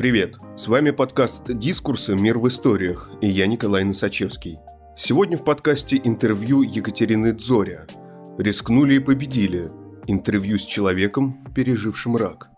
Привет! С вами подкаст «Дискурсы. Мир в историях» и я Николай Носачевский. Сегодня в подкасте интервью Екатерины Дзоря. «Рискнули и победили» – интервью с человеком, пережившим рак.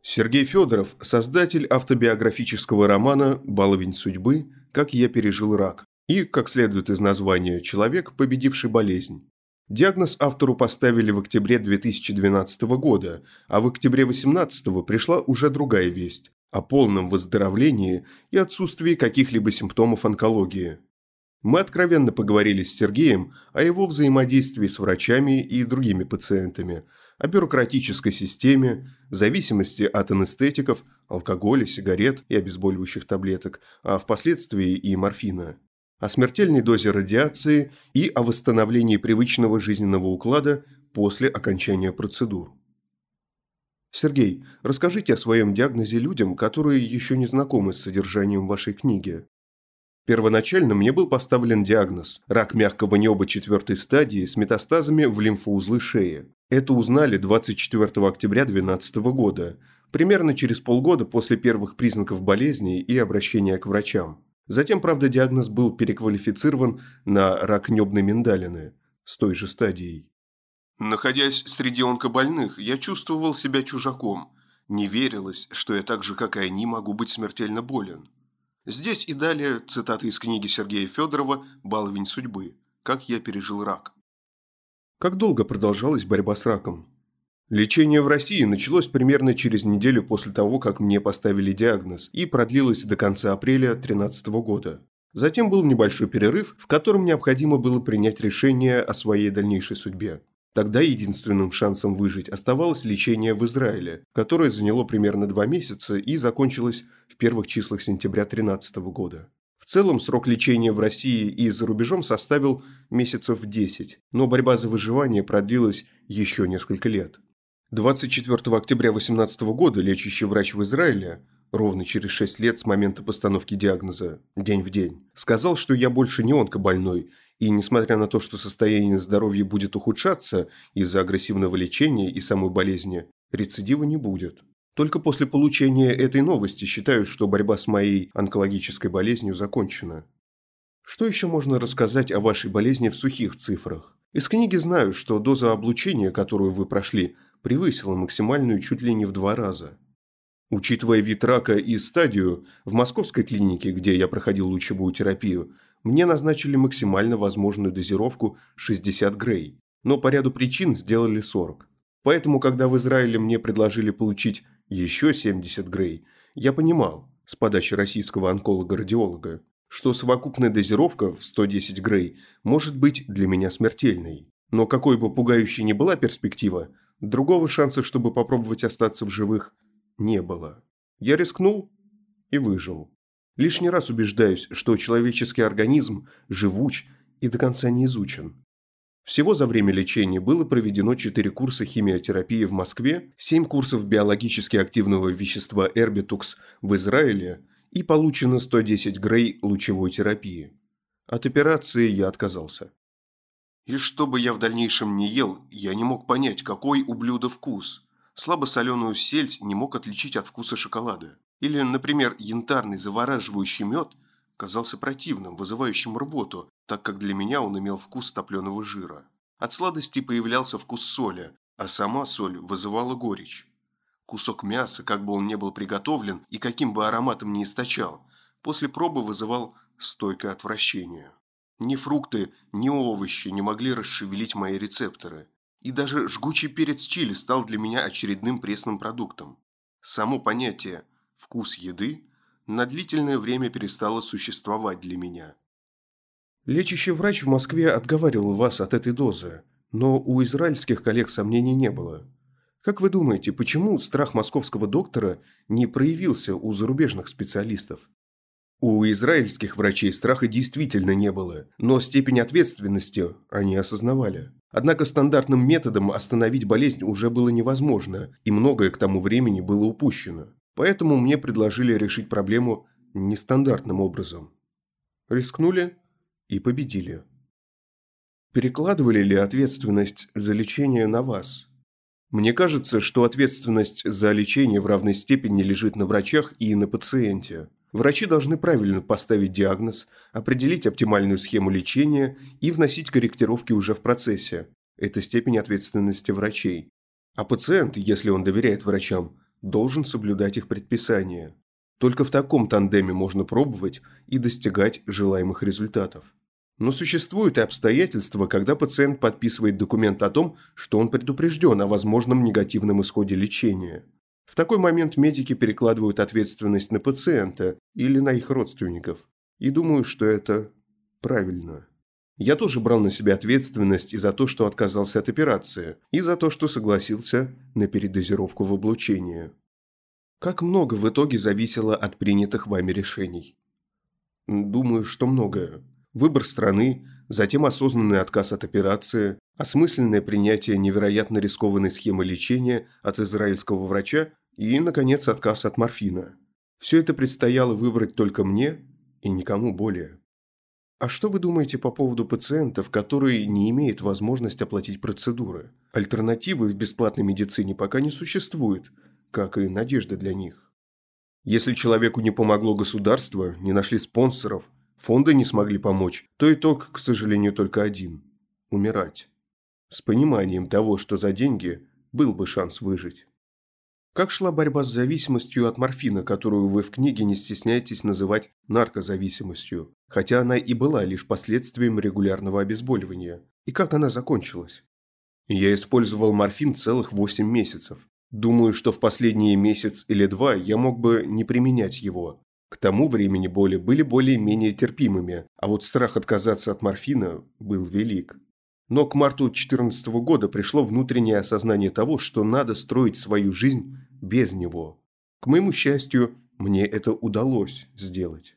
Сергей Федоров – создатель автобиографического романа «Баловень судьбы. Как я пережил рак» и, как следует из названия, человек, победивший болезнь. Диагноз автору поставили в октябре 2012 года, а в октябре 2018 пришла уже другая весть о полном выздоровлении и отсутствии каких-либо симптомов онкологии. Мы откровенно поговорили с Сергеем о его взаимодействии с врачами и другими пациентами, о бюрократической системе, зависимости от анестетиков, алкоголя, сигарет и обезболивающих таблеток, а впоследствии и морфина о смертельной дозе радиации и о восстановлении привычного жизненного уклада после окончания процедур. Сергей, расскажите о своем диагнозе людям, которые еще не знакомы с содержанием вашей книги. Первоначально мне был поставлен диагноз – рак мягкого неба четвертой стадии с метастазами в лимфоузлы шеи. Это узнали 24 октября 2012 года, примерно через полгода после первых признаков болезни и обращения к врачам. Затем, правда, диагноз был переквалифицирован на рак небной миндалины с той же стадией. Находясь среди онкобольных, я чувствовал себя чужаком. Не верилось, что я так же, как и они, могу быть смертельно болен. Здесь и далее цитаты из книги Сергея Федорова «Баловень судьбы. Как я пережил рак». Как долго продолжалась борьба с раком? Лечение в России началось примерно через неделю после того, как мне поставили диагноз, и продлилось до конца апреля 2013 года. Затем был небольшой перерыв, в котором необходимо было принять решение о своей дальнейшей судьбе. Тогда единственным шансом выжить оставалось лечение в Израиле, которое заняло примерно два месяца и закончилось в первых числах сентября 2013 года. В целом срок лечения в России и за рубежом составил месяцев 10, но борьба за выживание продлилась еще несколько лет. 24 октября 2018 года лечащий врач в Израиле, ровно через 6 лет с момента постановки диагноза, день в день, сказал, что я больше не онкобольной, и несмотря на то, что состояние здоровья будет ухудшаться из-за агрессивного лечения и самой болезни, рецидива не будет. Только после получения этой новости считают, что борьба с моей онкологической болезнью закончена. Что еще можно рассказать о вашей болезни в сухих цифрах? Из книги знаю, что доза облучения, которую вы прошли, превысила максимальную чуть ли не в два раза. Учитывая вид рака и стадию, в московской клинике, где я проходил лучевую терапию, мне назначили максимально возможную дозировку 60 грей, но по ряду причин сделали 40. Поэтому, когда в Израиле мне предложили получить еще 70 грей, я понимал, с подачи российского онколога-радиолога, что совокупная дозировка в 110 грей может быть для меня смертельной. Но какой бы пугающей ни была перспектива, Другого шанса, чтобы попробовать остаться в живых, не было. Я рискнул и выжил. Лишний раз убеждаюсь, что человеческий организм живуч и до конца не изучен. Всего за время лечения было проведено 4 курса химиотерапии в Москве, 7 курсов биологически активного вещества Эрбитукс в Израиле и получено 110 грей лучевой терапии. От операции я отказался. И что бы я в дальнейшем не ел, я не мог понять, какой у блюда вкус. Слабосоленую сельдь не мог отличить от вкуса шоколада. Или, например, янтарный завораживающий мед казался противным, вызывающим рвоту, так как для меня он имел вкус топленого жира. От сладости появлялся вкус соли, а сама соль вызывала горечь. Кусок мяса, как бы он ни был приготовлен и каким бы ароматом ни источал, после пробы вызывал стойкое отвращение. Ни фрукты, ни овощи не могли расшевелить мои рецепторы. И даже жгучий перец чили стал для меня очередным пресным продуктом. Само понятие «вкус еды» на длительное время перестало существовать для меня. Лечащий врач в Москве отговаривал вас от этой дозы, но у израильских коллег сомнений не было. Как вы думаете, почему страх московского доктора не проявился у зарубежных специалистов? У израильских врачей страха действительно не было, но степень ответственности они осознавали. Однако стандартным методом остановить болезнь уже было невозможно, и многое к тому времени было упущено. Поэтому мне предложили решить проблему нестандартным образом. Рискнули и победили. Перекладывали ли ответственность за лечение на вас? Мне кажется, что ответственность за лечение в равной степени лежит на врачах и на пациенте. Врачи должны правильно поставить диагноз, определить оптимальную схему лечения и вносить корректировки уже в процессе. Это степень ответственности врачей. А пациент, если он доверяет врачам, должен соблюдать их предписания. Только в таком тандеме можно пробовать и достигать желаемых результатов. Но существуют и обстоятельства, когда пациент подписывает документ о том, что он предупрежден о возможном негативном исходе лечения. В такой момент медики перекладывают ответственность на пациента или на их родственников. И думаю, что это правильно. Я тоже брал на себя ответственность и за то, что отказался от операции, и за то, что согласился на передозировку в облучение. Как много в итоге зависело от принятых вами решений? Думаю, что многое. Выбор страны, затем осознанный отказ от операции, осмысленное принятие невероятно рискованной схемы лечения от израильского врача и, наконец, отказ от морфина. Все это предстояло выбрать только мне и никому более. А что вы думаете по поводу пациентов, которые не имеют возможности оплатить процедуры? Альтернативы в бесплатной медицине пока не существует – как и надежда для них. Если человеку не помогло государство, не нашли спонсоров, фонды не смогли помочь, то итог, к сожалению, только один – умирать. С пониманием того, что за деньги был бы шанс выжить. Как шла борьба с зависимостью от морфина, которую вы в книге не стесняетесь называть наркозависимостью, хотя она и была лишь последствием регулярного обезболивания? И как она закончилась? Я использовал морфин целых 8 месяцев. Думаю, что в последние месяц или два я мог бы не применять его. К тому времени боли были более-менее терпимыми, а вот страх отказаться от морфина был велик. Но к марту 2014 года пришло внутреннее осознание того, что надо строить свою жизнь без него. К моему счастью, мне это удалось сделать.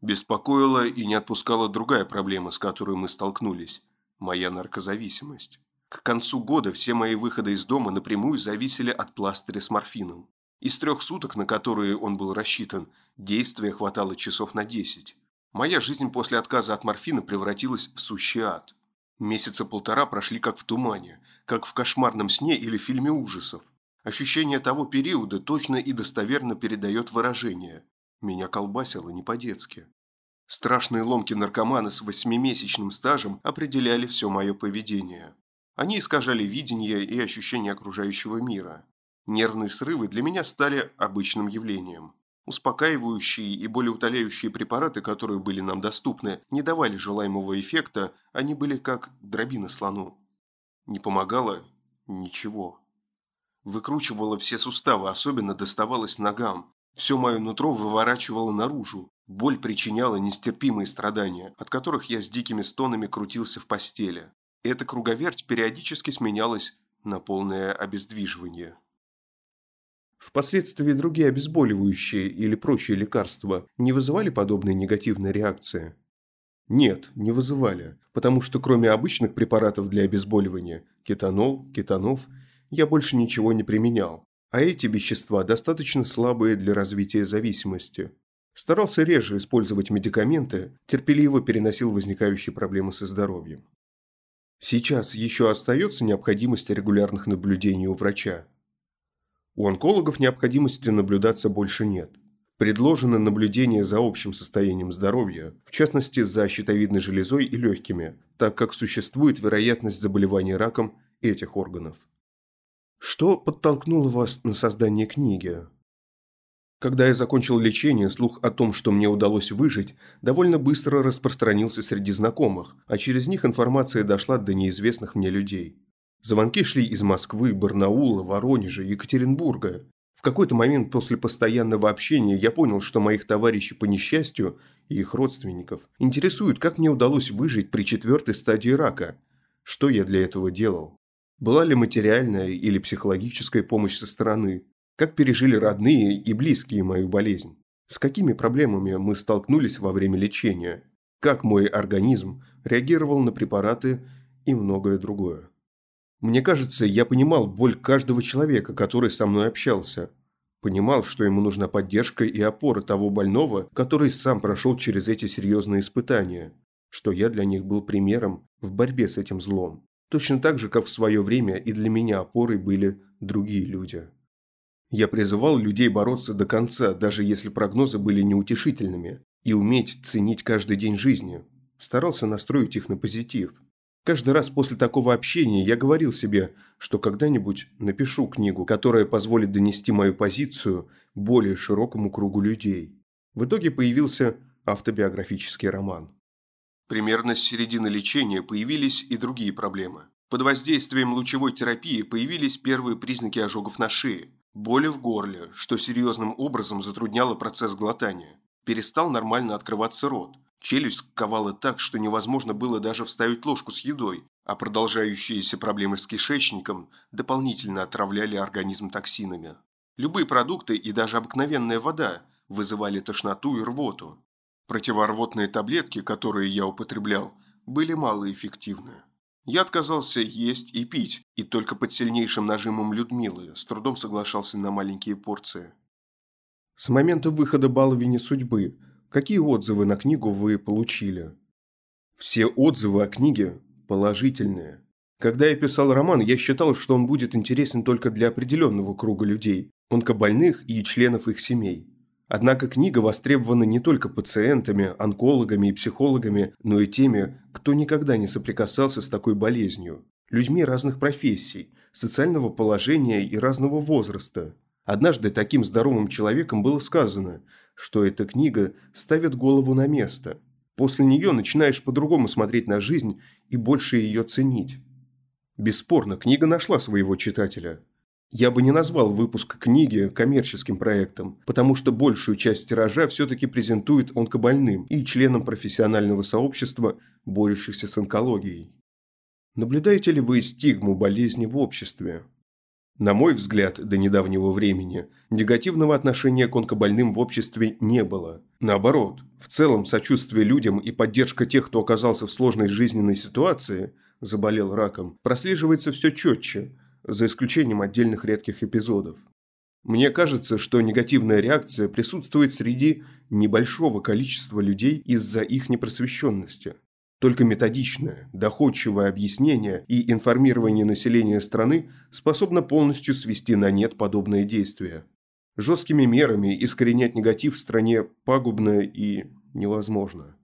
Беспокоила и не отпускала другая проблема, с которой мы столкнулись – моя наркозависимость. К концу года все мои выходы из дома напрямую зависели от пластыря с морфином. Из трех суток, на которые он был рассчитан, действия хватало часов на десять. Моя жизнь после отказа от морфина превратилась в сущий ад. Месяца полтора прошли как в тумане, как в кошмарном сне или фильме ужасов. Ощущение того периода точно и достоверно передает выражение. Меня колбасило не по-детски. Страшные ломки наркомана с восьмимесячным стажем определяли все мое поведение. Они искажали видение и ощущение окружающего мира. Нервные срывы для меня стали обычным явлением. Успокаивающие и болеутоляющие препараты, которые были нам доступны, не давали желаемого эффекта, они были как дробина слону. Не помогало ничего. Выкручивало все суставы, особенно доставалось ногам. Все мое нутро выворачивало наружу. Боль причиняла нестерпимые страдания, от которых я с дикими стонами крутился в постели. Эта круговерть периодически сменялась на полное обездвиживание. Впоследствии другие обезболивающие или прочие лекарства не вызывали подобные негативные реакции? Нет, не вызывали, потому что кроме обычных препаратов для обезболивания – кетанол, кетанов – я больше ничего не применял, а эти вещества достаточно слабые для развития зависимости. Старался реже использовать медикаменты, терпеливо переносил возникающие проблемы со здоровьем. Сейчас еще остается необходимость регулярных наблюдений у врача. У онкологов необходимости наблюдаться больше нет. Предложено наблюдение за общим состоянием здоровья, в частности за щитовидной железой и легкими, так как существует вероятность заболевания раком этих органов. Что подтолкнуло вас на создание книги? Когда я закончил лечение, слух о том, что мне удалось выжить, довольно быстро распространился среди знакомых, а через них информация дошла до неизвестных мне людей. Звонки шли из Москвы, Барнаула, Воронежа, Екатеринбурга. В какой-то момент после постоянного общения я понял, что моих товарищей по несчастью и их родственников интересует, как мне удалось выжить при четвертой стадии рака. Что я для этого делал? Была ли материальная или психологическая помощь со стороны? Как пережили родные и близкие мою болезнь? С какими проблемами мы столкнулись во время лечения? Как мой организм реагировал на препараты и многое другое? Мне кажется, я понимал боль каждого человека, который со мной общался. Понимал, что ему нужна поддержка и опора того больного, который сам прошел через эти серьезные испытания, что я для них был примером в борьбе с этим злом. Точно так же, как в свое время и для меня опорой были другие люди. Я призывал людей бороться до конца, даже если прогнозы были неутешительными, и уметь ценить каждый день жизни. Старался настроить их на позитив. Каждый раз после такого общения я говорил себе, что когда-нибудь напишу книгу, которая позволит донести мою позицию более широкому кругу людей. В итоге появился автобиографический роман. Примерно с середины лечения появились и другие проблемы. Под воздействием лучевой терапии появились первые признаки ожогов на шее, боли в горле, что серьезным образом затрудняло процесс глотания. Перестал нормально открываться рот. Челюсть сковала так, что невозможно было даже вставить ложку с едой, а продолжающиеся проблемы с кишечником дополнительно отравляли организм токсинами. Любые продукты и даже обыкновенная вода вызывали тошноту и рвоту. Противорвотные таблетки, которые я употреблял, были малоэффективны. Я отказался есть и пить, и только под сильнейшим нажимом Людмилы с трудом соглашался на маленькие порции. С момента выхода «Баловини судьбы» какие отзывы на книгу вы получили? Все отзывы о книге положительные. Когда я писал роман, я считал, что он будет интересен только для определенного круга людей, онкобольных и членов их семей. Однако книга востребована не только пациентами, онкологами и психологами, но и теми, кто никогда не соприкасался с такой болезнью. Людьми разных профессий, социального положения и разного возраста. Однажды таким здоровым человеком было сказано, что эта книга ставит голову на место. После нее начинаешь по-другому смотреть на жизнь и больше ее ценить. Бесспорно, книга нашла своего читателя – я бы не назвал выпуск книги коммерческим проектом, потому что большую часть тиража все-таки презентует онкобольным и членам профессионального сообщества, борющихся с онкологией. Наблюдаете ли вы стигму болезни в обществе? На мой взгляд, до недавнего времени негативного отношения к онкобольным в обществе не было. Наоборот, в целом сочувствие людям и поддержка тех, кто оказался в сложной жизненной ситуации, заболел раком, прослеживается все четче – за исключением отдельных редких эпизодов. Мне кажется, что негативная реакция присутствует среди небольшого количества людей из-за их непросвещенности. Только методичное, доходчивое объяснение и информирование населения страны способно полностью свести на нет подобные действия. Жесткими мерами искоренять негатив в стране пагубно и невозможно.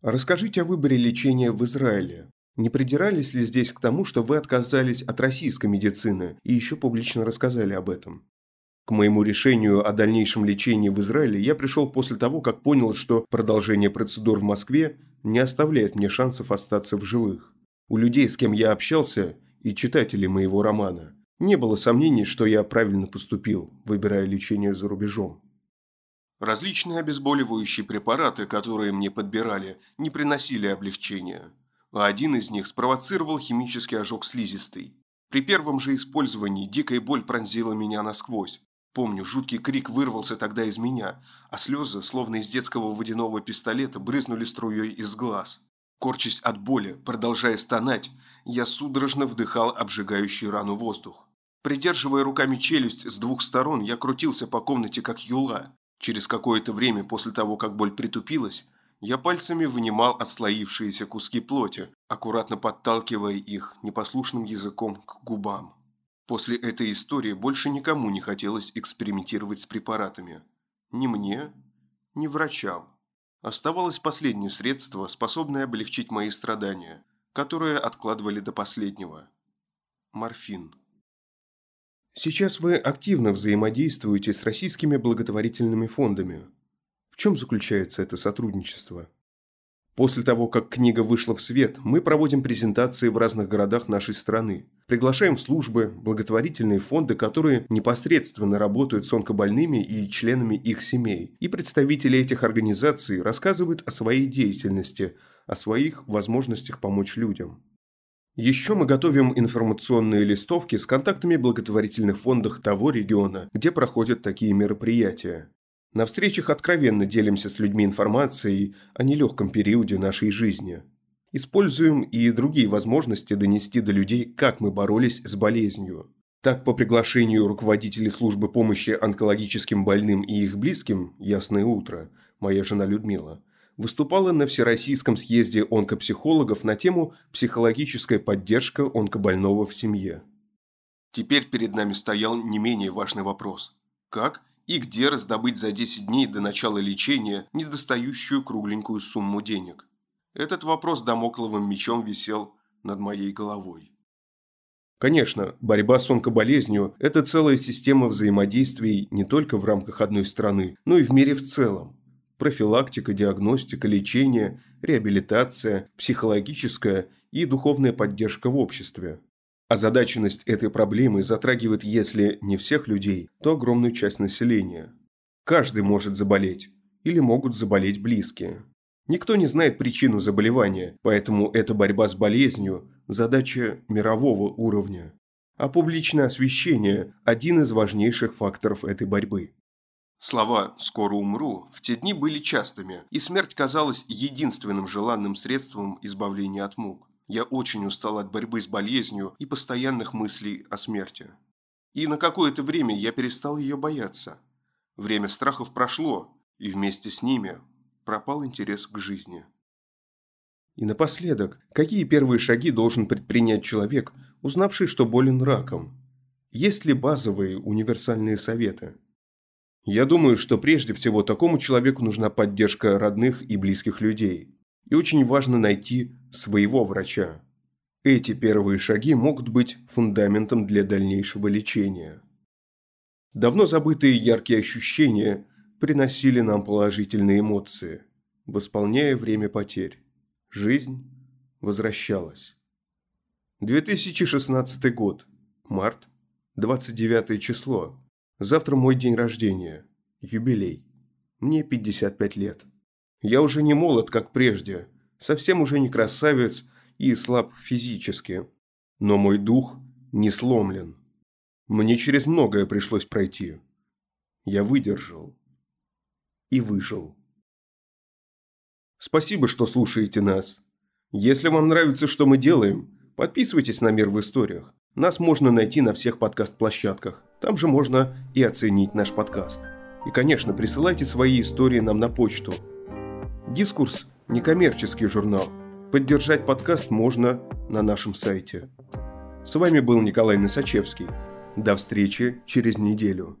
Расскажите о выборе лечения в Израиле. Не придирались ли здесь к тому, что вы отказались от российской медицины и еще публично рассказали об этом? К моему решению о дальнейшем лечении в Израиле я пришел после того, как понял, что продолжение процедур в Москве не оставляет мне шансов остаться в живых. У людей, с кем я общался, и читателей моего романа, не было сомнений, что я правильно поступил, выбирая лечение за рубежом. Различные обезболивающие препараты, которые мне подбирали, не приносили облегчения а один из них спровоцировал химический ожог слизистой. При первом же использовании дикая боль пронзила меня насквозь. Помню, жуткий крик вырвался тогда из меня, а слезы, словно из детского водяного пистолета, брызнули струей из глаз. Корчась от боли, продолжая стонать, я судорожно вдыхал обжигающий рану воздух. Придерживая руками челюсть с двух сторон, я крутился по комнате как юла. Через какое-то время после того, как боль притупилась, я пальцами вынимал отслоившиеся куски плоти, аккуратно подталкивая их непослушным языком к губам. После этой истории больше никому не хотелось экспериментировать с препаратами. Ни мне, ни врачам. Оставалось последнее средство, способное облегчить мои страдания, которые откладывали до последнего. Морфин. Сейчас вы активно взаимодействуете с российскими благотворительными фондами – чем заключается это сотрудничество? После того, как книга вышла в свет, мы проводим презентации в разных городах нашей страны. Приглашаем службы, благотворительные фонды, которые непосредственно работают с онкобольными и членами их семей. И представители этих организаций рассказывают о своей деятельности, о своих возможностях помочь людям. Еще мы готовим информационные листовки с контактами благотворительных фондов того региона, где проходят такие мероприятия. На встречах откровенно делимся с людьми информацией о нелегком периоде нашей жизни. Используем и другие возможности донести до людей, как мы боролись с болезнью. Так, по приглашению руководителей службы помощи онкологическим больным и их близким «Ясное утро», моя жена Людмила, выступала на Всероссийском съезде онкопсихологов на тему «Психологическая поддержка онкобольного в семье». Теперь перед нами стоял не менее важный вопрос. Как и где раздобыть за 10 дней до начала лечения недостающую кругленькую сумму денег? Этот вопрос домокловым мечом висел над моей головой. Конечно, борьба с онкоболезнью – это целая система взаимодействий не только в рамках одной страны, но и в мире в целом. Профилактика, диагностика, лечение, реабилитация, психологическая и духовная поддержка в обществе. Озадаченность этой проблемы затрагивает, если не всех людей, то огромную часть населения. Каждый может заболеть, или могут заболеть близкие. Никто не знает причину заболевания, поэтому эта борьба с болезнью – задача мирового уровня. А публичное освещение – один из важнейших факторов этой борьбы. Слова «скоро умру» в те дни были частыми, и смерть казалась единственным желанным средством избавления от мук. Я очень устал от борьбы с болезнью и постоянных мыслей о смерти. И на какое-то время я перестал ее бояться. Время страхов прошло, и вместе с ними пропал интерес к жизни. И напоследок, какие первые шаги должен предпринять человек, узнавший, что болен раком? Есть ли базовые универсальные советы? Я думаю, что прежде всего такому человеку нужна поддержка родных и близких людей. И очень важно найти своего врача. Эти первые шаги могут быть фундаментом для дальнейшего лечения. Давно забытые яркие ощущения приносили нам положительные эмоции, восполняя время потерь. Жизнь возвращалась. 2016 год. Март. 29 число. Завтра мой день рождения. Юбилей. Мне 55 лет. Я уже не молод, как прежде. Совсем уже не красавец и слаб физически. Но мой дух не сломлен. Мне через многое пришлось пройти. Я выдержал и выжил. Спасибо, что слушаете нас. Если вам нравится, что мы делаем, подписывайтесь на «Мир в историях». Нас можно найти на всех подкаст-площадках. Там же можно и оценить наш подкаст. И, конечно, присылайте свои истории нам на почту. Дискурс – некоммерческий журнал. Поддержать подкаст можно на нашем сайте. С вами был Николай Носачевский. До встречи через неделю.